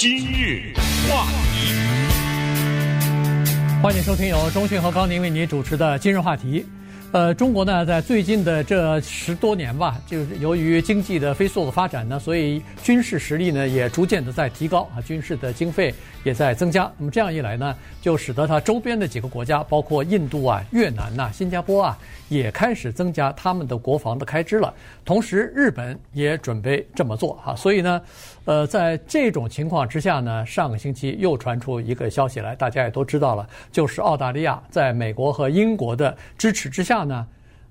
今日话题，欢迎收听由钟讯和高宁为您主持的今日话题。呃，中国呢，在最近的这十多年吧，就是由于经济的飞速的发展呢，所以军事实力呢也逐渐的在提高啊，军事的经费也在增加。那么这样一来呢，就使得它周边的几个国家，包括印度啊、越南呐、啊、新加坡啊，也开始增加他们的国防的开支了。同时，日本也准备这么做哈。所以呢，呃，在这种情况之下呢，上个星期又传出一个消息来，大家也都知道了，就是澳大利亚在美国和英国的支持之下。呢，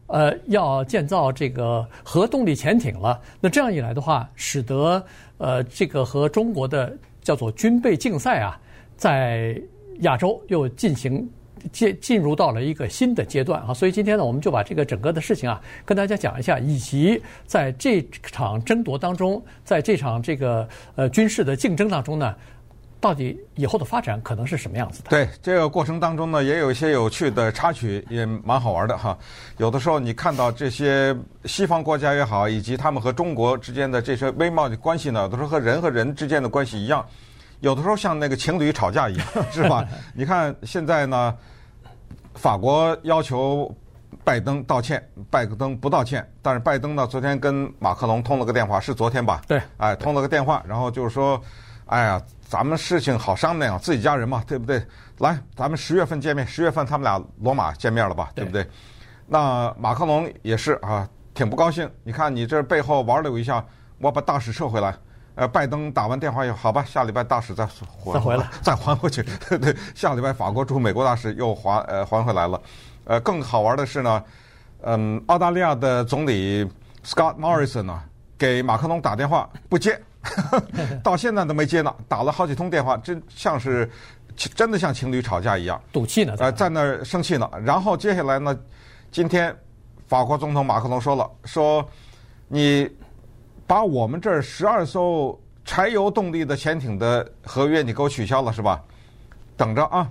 呃，要建造这个核动力潜艇了。那这样一来的话，使得呃这个和中国的叫做军备竞赛啊，在亚洲又进行进进入到了一个新的阶段啊。所以今天呢，我们就把这个整个的事情啊，跟大家讲一下，以及在这场争夺当中，在这场这个呃军事的竞争当中呢。到底以后的发展可能是什么样子的？对，这个过程当中呢，也有一些有趣的插曲，也蛮好玩的哈。有的时候你看到这些西方国家也好，以及他们和中国之间的这些微妙的关系呢，都是和人和人之间的关系一样，有的时候像那个情侣吵架一样，是吧？你看现在呢，法国要求拜登道歉，拜登不道歉，但是拜登呢，昨天跟马克龙通了个电话，是昨天吧？对，哎，通了个电话，然后就是说，哎呀。咱们事情好商量，自己家人嘛，对不对？来，咱们十月份见面，十月份他们俩罗马见面了吧，对不对？那马克龙也是啊，挺不高兴。你看你这背后玩了我一下，我把大使撤回来。呃，拜登打完电话以后，好吧，下礼拜大使再回再回来，再还回去。对 对，下礼拜法国驻美国大使又还呃还回来了。呃，更好玩的是呢，嗯，澳大利亚的总理 Scott Morrison 呢，给马克龙打电话不接。到现在都没接呢，打了好几通电话，真像是真的像情侣吵架一样，赌气呢，呃，在那儿生气呢。然后接下来呢，今天法国总统马克龙说了，说你把我们这儿十二艘柴油动力的潜艇的合约你给我取消了是吧？等着啊，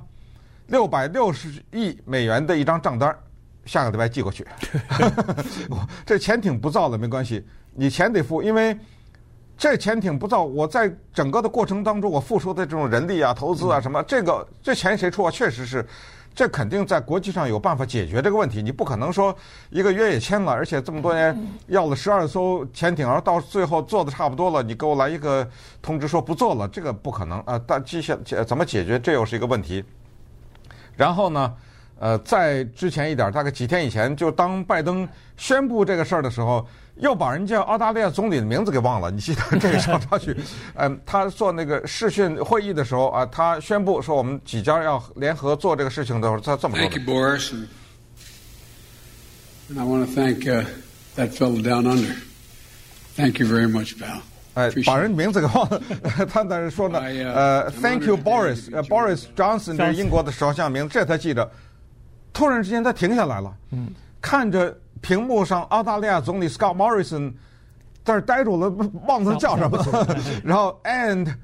六百六十亿美元的一张账单，下个礼拜寄过去。这潜艇不造了没关系，你钱得付，因为。这潜艇不造，我在整个的过程当中，我付出的这种人力啊、投资啊什么，这个这钱谁出啊？确实是，这肯定在国际上有办法解决这个问题。你不可能说一个约也签了，而且这么多年要了十二艘潜艇，而到最后做的差不多了，你给我来一个通知说不做了，这个不可能啊！但接下来怎么解决，这又是一个问题。然后呢，呃，在之前一点，大概几天以前，就当拜登宣布这个事儿的时候。又把人家澳大利亚总理的名字给忘了，你记得这个小插曲？嗯，他做那个视讯会议的时候啊，他宣布说我们几家要联合做这个事情的时候，他这么说的。Thank you, Boris. And I want to thank that fellow down under. Thank you very much, pal. 哎，把人名字给忘了，他在这说呢。呃，Thank you, Boris. Boris Johnson 这是英国的首相名字，这才记着。突然之间，他停下来了，嗯，看着。屏幕上，澳大利亚总理 Scott Morrison 在这呆住了，忘了叫什么了。然后，and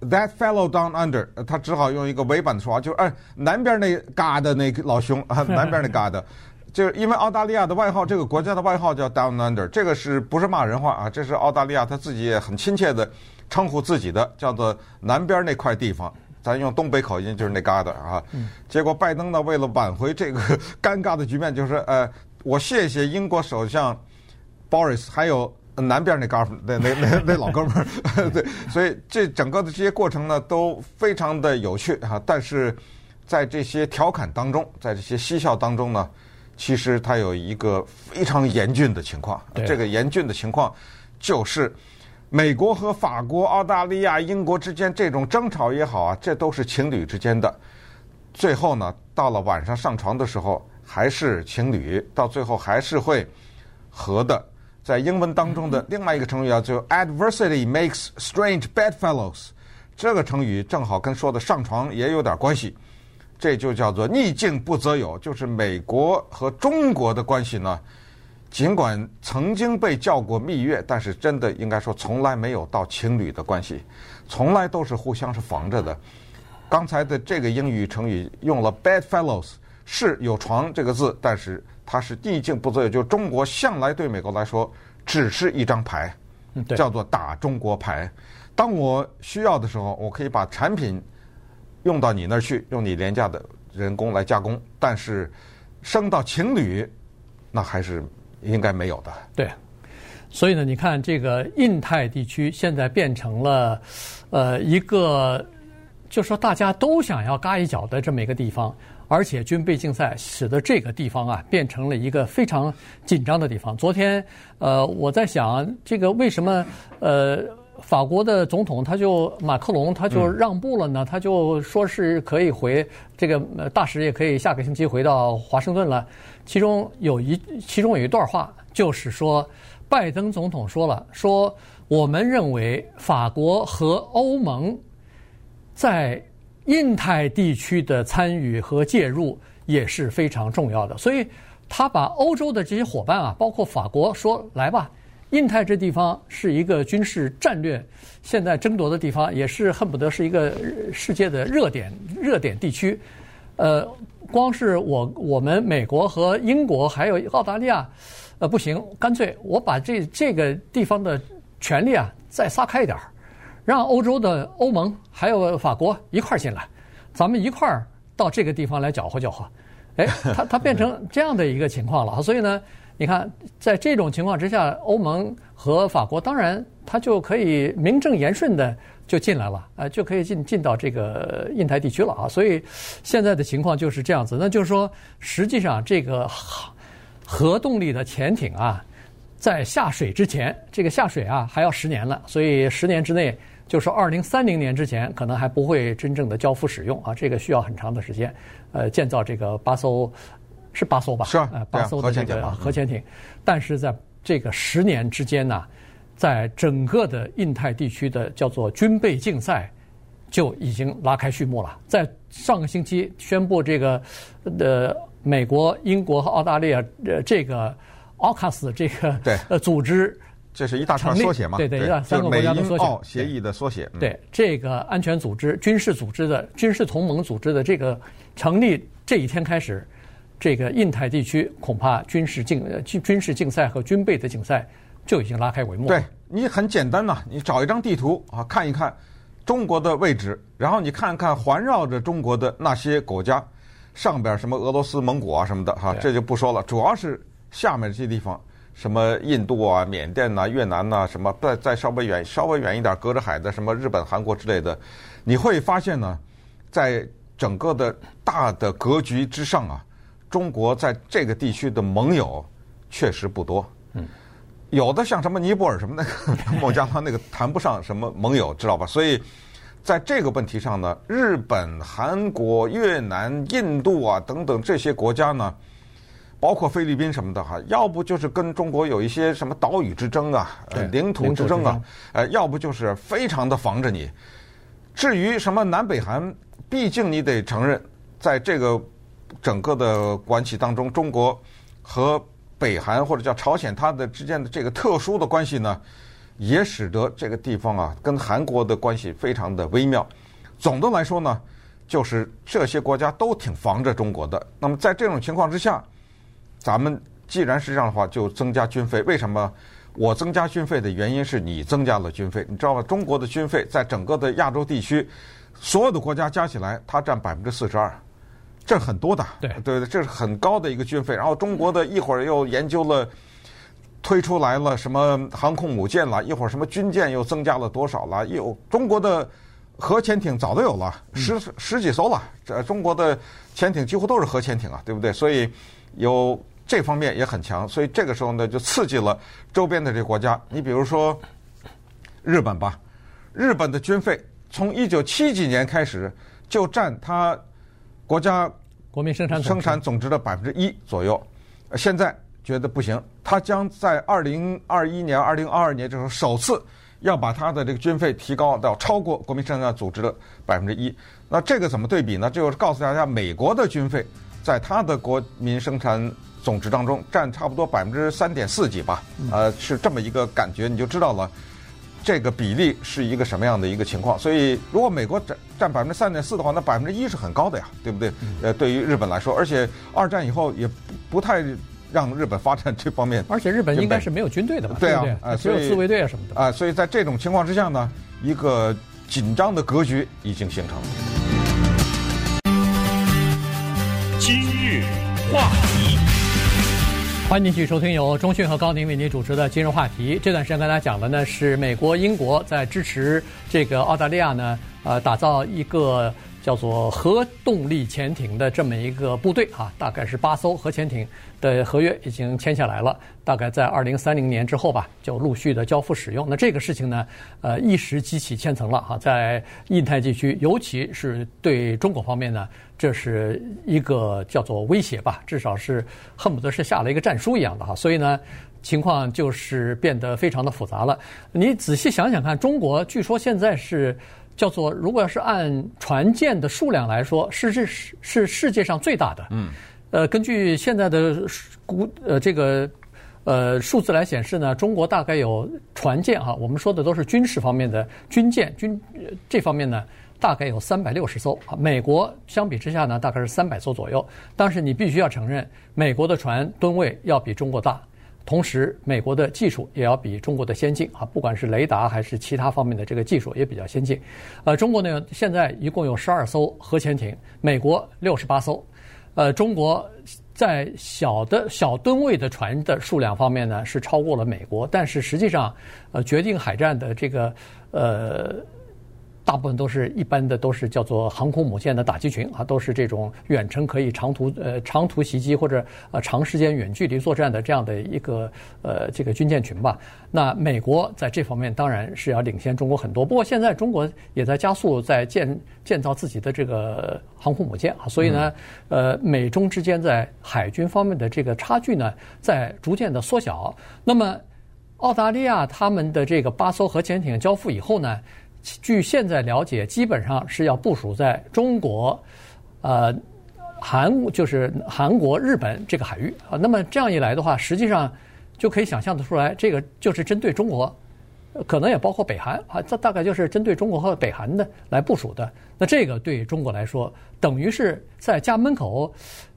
that fellow down under，他只好用一个委婉的说话，就是哎，南边那嘎的那个老兄啊，南边那嘎的，就是因为澳大利亚的外号，这个国家的外号叫 down under，这个是不是骂人话啊？这是澳大利亚他自己也很亲切的称呼自己的，叫做南边那块地方。咱用东北口音就是那嘎的啊。结果拜登呢，为了挽回这个尴尬的局面，就是呃。我谢谢英国首相 Boris，还有南边那哥们，那那那那老哥们儿，对，所以这整个的这些过程呢，都非常的有趣哈。但是在这些调侃当中，在这些嬉笑当中呢，其实它有一个非常严峻的情况。这个严峻的情况就是，美国和法国、澳大利亚、英国之间这种争吵也好啊，这都是情侣之间的。最后呢，到了晚上上床的时候。还是情侣，到最后还是会和的。在英文当中的另外一个成语叫做 “adversity makes strange bedfellows”，这个成语正好跟说的上床也有点关系。这就叫做逆境不择友，就是美国和中国的关系呢，尽管曾经被叫过蜜月，但是真的应该说从来没有到情侣的关系，从来都是互相是防着的。刚才的这个英语成语用了 “bedfellows”。是有床这个字，但是它是逆境不择友。就中国向来对美国来说只是一张牌，叫做打中国牌。当我需要的时候，我可以把产品用到你那儿去，用你廉价的人工来加工。但是升到情侣，那还是应该没有的。对，所以呢，你看这个印太地区现在变成了呃一个，就说大家都想要嘎一脚的这么一个地方。而且军备竞赛使得这个地方啊变成了一个非常紧张的地方。昨天，呃，我在想，这个为什么呃法国的总统他就马克龙他就让步了呢？他就说是可以回这个大使也可以下个星期回到华盛顿了。其中有一其中有一段话，就是说拜登总统说了，说我们认为法国和欧盟在。印太地区的参与和介入也是非常重要的，所以他把欧洲的这些伙伴啊，包括法国说：“来吧，印太这地方是一个军事战略现在争夺的地方，也是恨不得是一个世界的热点热点地区。”呃，光是我我们美国和英国还有澳大利亚，呃，不行，干脆我把这这个地方的权力啊再撒开一点儿。让欧洲的欧盟还有法国一块儿进来，咱们一块儿到这个地方来搅和搅和，哎，它它变成这样的一个情况了。所以呢，你看，在这种情况之下，欧盟和法国当然它就可以名正言顺的就进来了，呃，就可以进进到这个印太地区了啊。所以现在的情况就是这样子。那就是说，实际上这个核动力的潜艇啊，在下水之前，这个下水啊还要十年了，所以十年之内。就是二零三零年之前，可能还不会真正的交付使用啊，这个需要很长的时间。呃，建造这个八艘，是八艘吧？是啊，呃、八艘的这个核潜艇。但是在这个十年之间呢，在整个的印太地区的叫做军备竞赛就已经拉开序幕了。在上个星期宣布这个呃，美国、英国和澳大利亚呃这个奥卡斯这个对呃组织。这是一大串缩写嘛？对对，三个国家的缩写。美英澳协议的缩写。对这个安全组织、军事组织的军事同盟组织的这个成立这一天开始，这个印太地区恐怕军事竞军军事竞赛和军备的竞赛就已经拉开帷幕。对，你很简单呐，你找一张地图啊，看一看中国的位置，然后你看看环绕着中国的那些国家，上边什么俄罗斯、蒙古啊什么的哈，这就不说了，主要是下面这些地方。什么印度啊、缅甸呐、啊、越南呐、啊，什么再再稍微远、稍微远一点，隔着海的什么日本、韩国之类的，你会发现呢，在整个的大的格局之上啊，中国在这个地区的盟友确实不多。嗯，有的像什么尼泊尔什么那个孟加拉那个谈不上什么盟友，知道吧？所以在这个问题上呢，日本、韩国、越南、印度啊等等这些国家呢。包括菲律宾什么的哈，要不就是跟中国有一些什么岛屿之争啊，呃，领土之争啊，呃，要不就是非常的防着你。至于什么南北韩，毕竟你得承认，在这个整个的关系当中，中国和北韩或者叫朝鲜，它的之间的这个特殊的关系呢，也使得这个地方啊，跟韩国的关系非常的微妙。总的来说呢，就是这些国家都挺防着中国的。那么在这种情况之下，咱们既然是这样的话，就增加军费。为什么我增加军费的原因是你增加了军费？你知道吗？中国的军费在整个的亚洲地区，所有的国家加起来，它占百分之四十二，这是很多的。对对对，这是很高的一个军费。然后中国的一会儿又研究了，推出来了什么航空母舰了，一会儿什么军舰又增加了多少了？有中国的核潜艇早都有了，十十几艘了。这中国的潜艇几乎都是核潜艇啊，对不对？所以有。这方面也很强，所以这个时候呢，就刺激了周边的这个国家。你比如说日本吧，日本的军费从一九七几年开始就占它国家国民生产生产总值的百分之一左右。现在觉得不行，它将在二零二一年、二零二二年这时候首次要把它的这个军费提高到超过国民生产总值的百分之一。那这个怎么对比呢？就是告诉大家，美国的军费在它的国民生产总值当中占差不多百分之三点四几吧，呃，是这么一个感觉，你就知道了这个比例是一个什么样的一个情况。所以，如果美国占占百分之三点四的话，那百分之一是很高的呀，对不对？呃，对于日本来说，而且二战以后也不不太让日本发展这方面。而且日本应该是没有军队的吧？对啊，对对啊，只有自卫队啊什么的。啊，所以在这种情况之下呢，一个紧张的格局已经形成。今日话题，欢迎继续收听由中讯和高宁为您主持的《今日话题》。这段时间跟大家讲的呢是美国、英国在支持这个澳大利亚呢，呃，打造一个。叫做核动力潜艇的这么一个部队啊，大概是八艘核潜艇的合约已经签下来了，大概在二零三零年之后吧，就陆续的交付使用。那这个事情呢，呃，一时激起千层浪哈，在印太地区，尤其是对中国方面呢，这是一个叫做威胁吧，至少是恨不得是下了一个战书一样的哈。所以呢，情况就是变得非常的复杂了。你仔细想想看，中国据说现在是。叫做，如果要是按船舰的数量来说，是是是世界上最大的。嗯。呃，根据现在的估呃这个呃数字来显示呢，中国大概有船舰哈，我们说的都是军事方面的军舰军这方面呢，大概有三百六十艘。美国相比之下呢，大概是三百艘左右。但是你必须要承认，美国的船吨位要比中国大。同时，美国的技术也要比中国的先进啊，不管是雷达还是其他方面的这个技术也比较先进。呃，中国呢现在一共有十二艘核潜艇，美国六十八艘。呃，中国在小的小吨位的船的数量方面呢是超过了美国，但是实际上，呃，决定海战的这个呃。大部分都是一般的，都是叫做航空母舰的打击群啊，都是这种远程可以长途呃长途袭击或者呃长时间远距离作战的这样的一个呃这个军舰群吧。那美国在这方面当然是要领先中国很多，不过现在中国也在加速在建建造自己的这个航空母舰啊，所以呢，呃，美中之间在海军方面的这个差距呢，在逐渐的缩小。那么澳大利亚他们的这个八艘核潜艇交付以后呢，据现在了解，基本上是要部署在中国、呃韩就是韩国、日本这个海域啊。那么这样一来的话，实际上就可以想象得出来，这个就是针对中国，可能也包括北韩啊。这大概就是针对中国和北韩的来部署的。那这个对中国来说，等于是在家门口，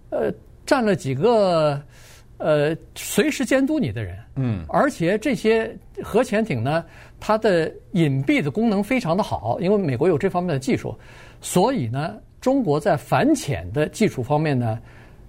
呃，站了几个呃随时监督你的人。嗯，而且这些核潜艇呢。它的隐蔽的功能非常的好，因为美国有这方面的技术，所以呢，中国在反潜的技术方面呢，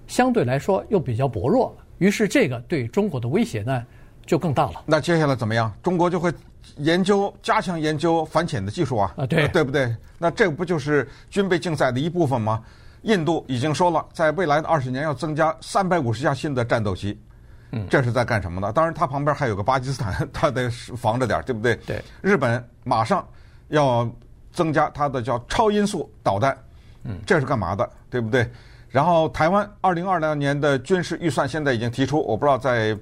相对来说又比较薄弱，于是这个对中国的威胁呢就更大了。那接下来怎么样？中国就会研究、加强研究反潜的技术啊？啊，对，对不对？那这不就是军备竞赛的一部分吗？印度已经说了，在未来的二十年要增加三百五十架新的战斗机。嗯，这是在干什么呢？当然，它旁边还有个巴基斯坦，它得防着点，对不对？对。日本马上要增加它的叫超音速导弹，嗯，这是干嘛的？对不对？然后台湾二零二零年的军事预算现在已经提出，我不知道在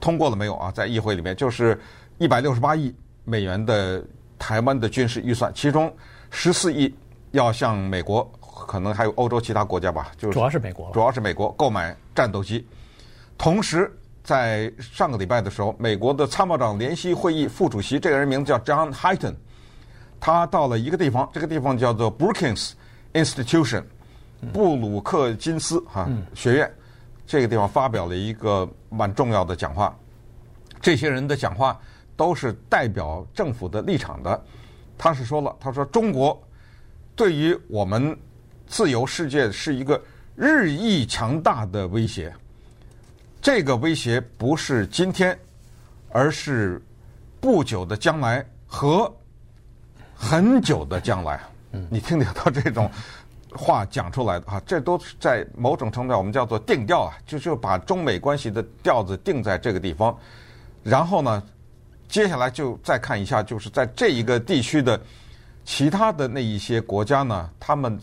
通过了没有啊？在议会里面就是一百六十八亿美元的台湾的军事预算，其中十四亿要向美国，可能还有欧洲其他国家吧，就是主要是美国，主要是美国购买战斗机。同时，在上个礼拜的时候，美国的参谋长联席会议副主席，这个人名字叫 John h y t o n 他到了一个地方，这个地方叫做 Brookings Institution，布鲁克金斯哈学院，这个地方发表了一个蛮重要的讲话。这些人的讲话都是代表政府的立场的。他是说了，他说中国对于我们自由世界是一个日益强大的威胁。这个威胁不是今天，而是不久的将来和很久的将来。你听得到这种话讲出来的啊？这都是在某种程度上我们叫做定调啊，就就把中美关系的调子定在这个地方。然后呢，接下来就再看一下，就是在这一个地区的其他的那一些国家呢，他们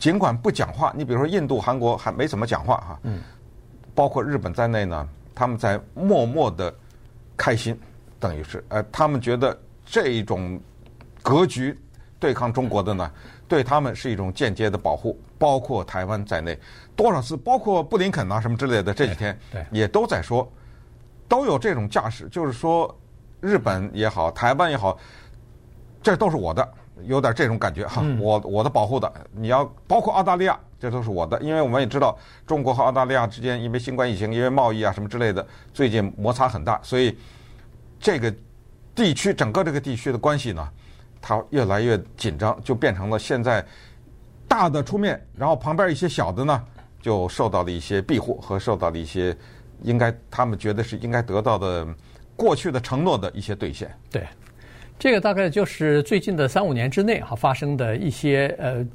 尽管不讲话，你比如说印度、韩国还没怎么讲话哈。嗯。包括日本在内呢，他们在默默的开心，等于是，呃，他们觉得这一种格局对抗中国的呢，对他们是一种间接的保护。包括台湾在内，多少次，包括布林肯啊什么之类的，这几天也都在说，都有这种架势，就是说日本也好，台湾也好，这都是我的。有点这种感觉哈，我我的保护的，你要包括澳大利亚，这都是我的，因为我们也知道中国和澳大利亚之间因为新冠疫情、因为贸易啊什么之类的，最近摩擦很大，所以这个地区整个这个地区的关系呢，它越来越紧张，就变成了现在大的出面，然后旁边一些小的呢，就受到了一些庇护和受到了一些应该他们觉得是应该得到的过去的承诺的一些兑现。对，这个大概就是最近的三五年之内哈发生的一些呃。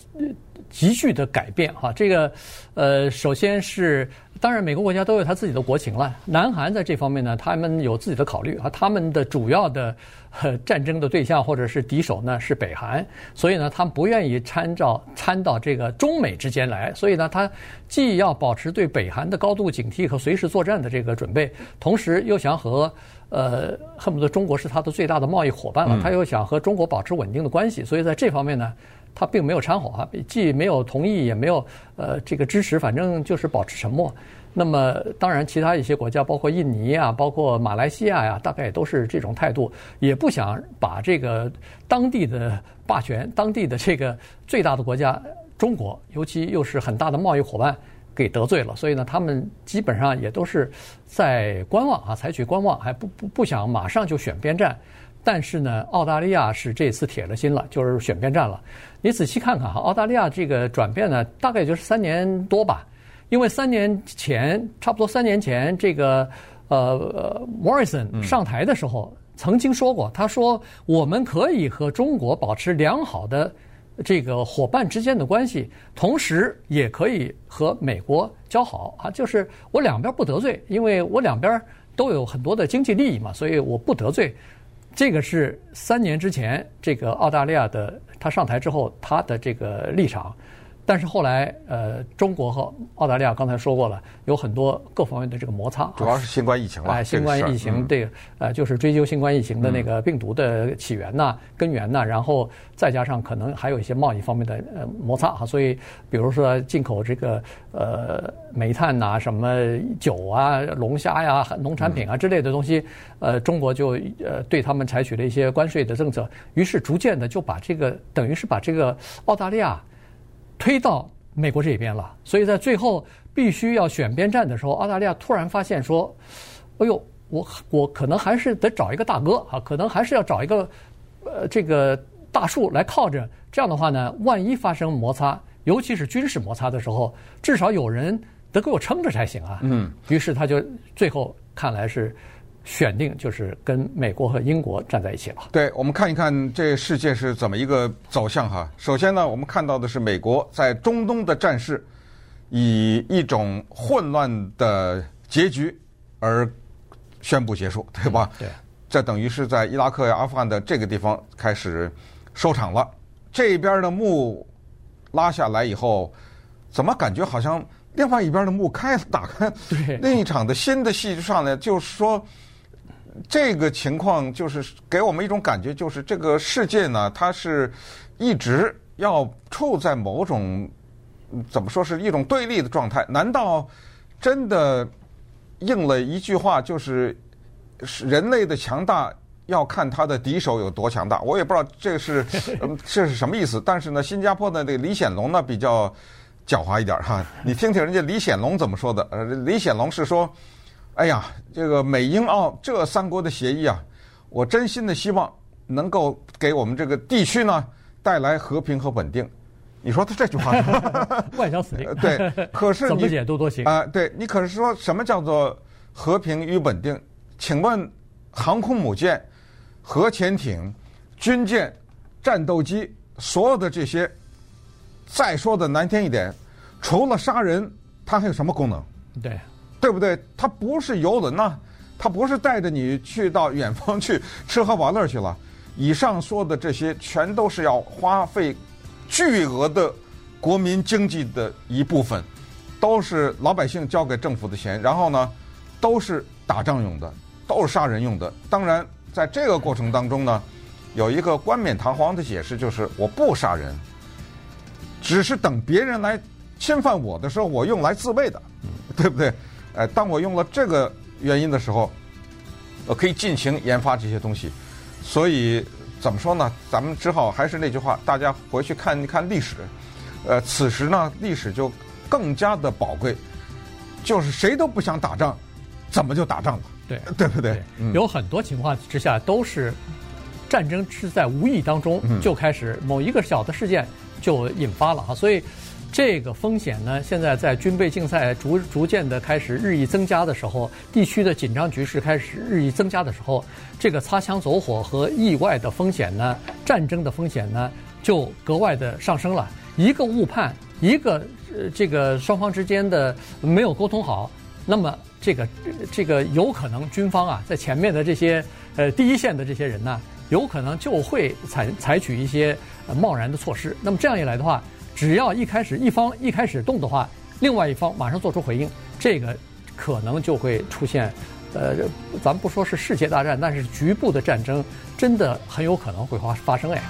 急剧的改变哈，这个，呃，首先是当然，每个国家都有它自己的国情了。南韩在这方面呢，他们有自己的考虑啊，他们的主要的呃战争的对象或者是敌手呢是北韩，所以呢，他们不愿意参照参到这个中美之间来，所以呢，他既要保持对北韩的高度警惕和随时作战的这个准备，同时又想和呃恨不得中国是他的最大的贸易伙伴了，他又想和中国保持稳定的关系，所以在这方面呢。他并没有掺和啊，既没有同意，也没有呃这个支持，反正就是保持沉默。那么当然，其他一些国家，包括印尼啊，包括马来西亚呀，大概也都是这种态度，也不想把这个当地的霸权、当地的这个最大的国家中国，尤其又是很大的贸易伙伴给得罪了。所以呢，他们基本上也都是在观望啊，采取观望，还不不不想马上就选边站。但是呢，澳大利亚是这次铁了心了，就是选边站了。你仔细看看哈，澳大利亚这个转变呢，大概也就是三年多吧。因为三年前，差不多三年前，这个呃，Morrison 上台的时候曾经说过，他说我们可以和中国保持良好的这个伙伴之间的关系，同时也可以和美国交好啊，就是我两边不得罪，因为我两边都有很多的经济利益嘛，所以我不得罪。这个是三年之前，这个澳大利亚的他上台之后他的这个立场。但是后来，呃，中国和澳大利亚刚才说过了，有很多各方面的这个摩擦。主要是新冠疫情了。哎，新冠疫情这个，呃，就是追究新冠疫情的那个病毒的起源呐、根源呐，然后再加上可能还有一些贸易方面的呃摩擦哈。所以，比如说进口这个呃煤炭呐、什么酒啊、龙虾呀、农产品啊之类的东西，呃，中国就呃对他们采取了一些关税的政策，于是逐渐的就把这个等于是把这个澳大利亚。推到美国这边了，所以在最后必须要选边站的时候，澳大利亚突然发现说：“哎呦，我我可能还是得找一个大哥啊，可能还是要找一个呃这个大树来靠着。这样的话呢，万一发生摩擦，尤其是军事摩擦的时候，至少有人得给我撑着才行啊。”嗯，于是他就最后看来是。选定就是跟美国和英国站在一起了。对，我们看一看这世界是怎么一个走向哈。首先呢，我们看到的是美国在中东的战事以一种混乱的结局而宣布结束，对吧？对，这等于是在伊拉克、阿富汗的这个地方开始收场了。这边的幕拉下来以后，怎么感觉好像另外一边的幕开了，打开，对，另一场的新的戏就上来，就是说。这个情况就是给我们一种感觉，就是这个世界呢，它是一直要处在某种怎么说是一种对立的状态。难道真的应了一句话，就是人类的强大要看他的敌手有多强大？我也不知道这是 这是什么意思。但是呢，新加坡的这个李显龙呢比较狡猾一点哈，你听听人家李显龙怎么说的？呃，李显龙是说。哎呀，这个美英澳这三国的协议啊，我真心的希望能够给我们这个地区呢带来和平和稳定。你说他这句话，外交辞令，对，可是你怎么解读都行啊。对，你可是说什么叫做和平与稳定？请问航空母舰、核潜艇、军舰、战斗机，所有的这些，再说的难听一点，除了杀人，它还有什么功能？对。对不对？它不是游轮呐，它不是带着你去到远方去吃喝玩乐去了。以上说的这些，全都是要花费巨额的国民经济的一部分，都是老百姓交给政府的钱，然后呢，都是打仗用的，都是杀人用的。当然，在这个过程当中呢，有一个冠冕堂皇的解释，就是我不杀人，只是等别人来侵犯我的时候，我用来自卫的，对不对？哎，当我用了这个原因的时候，我可以尽情研发这些东西。所以怎么说呢？咱们只好还是那句话，大家回去看一看历史。呃，此时呢，历史就更加的宝贵。就是谁都不想打仗，怎么就打仗了？对，对不对？对，有很多情况之下都是战争是在无意当中就开始，某一个小的事件就引发了哈，所以这个风险呢，现在在军备竞赛逐逐渐的开始日益增加的时候，地区的紧张局势开始日益增加的时候，这个擦枪走火和意外的风险呢，战争的风险呢，就格外的上升了。一个误判，一个呃这个双方之间的没有沟通好，那么这个这个有可能军方啊，在前面的这些呃第一线的这些人呢，有可能就会采采取一些贸然的措施。那么这样一来的话，只要一开始一方一开始动的话，另外一方马上做出回应，这个可能就会出现呃，咱不说是世界大战，但是局部的战争真的很有可能会发发生哎。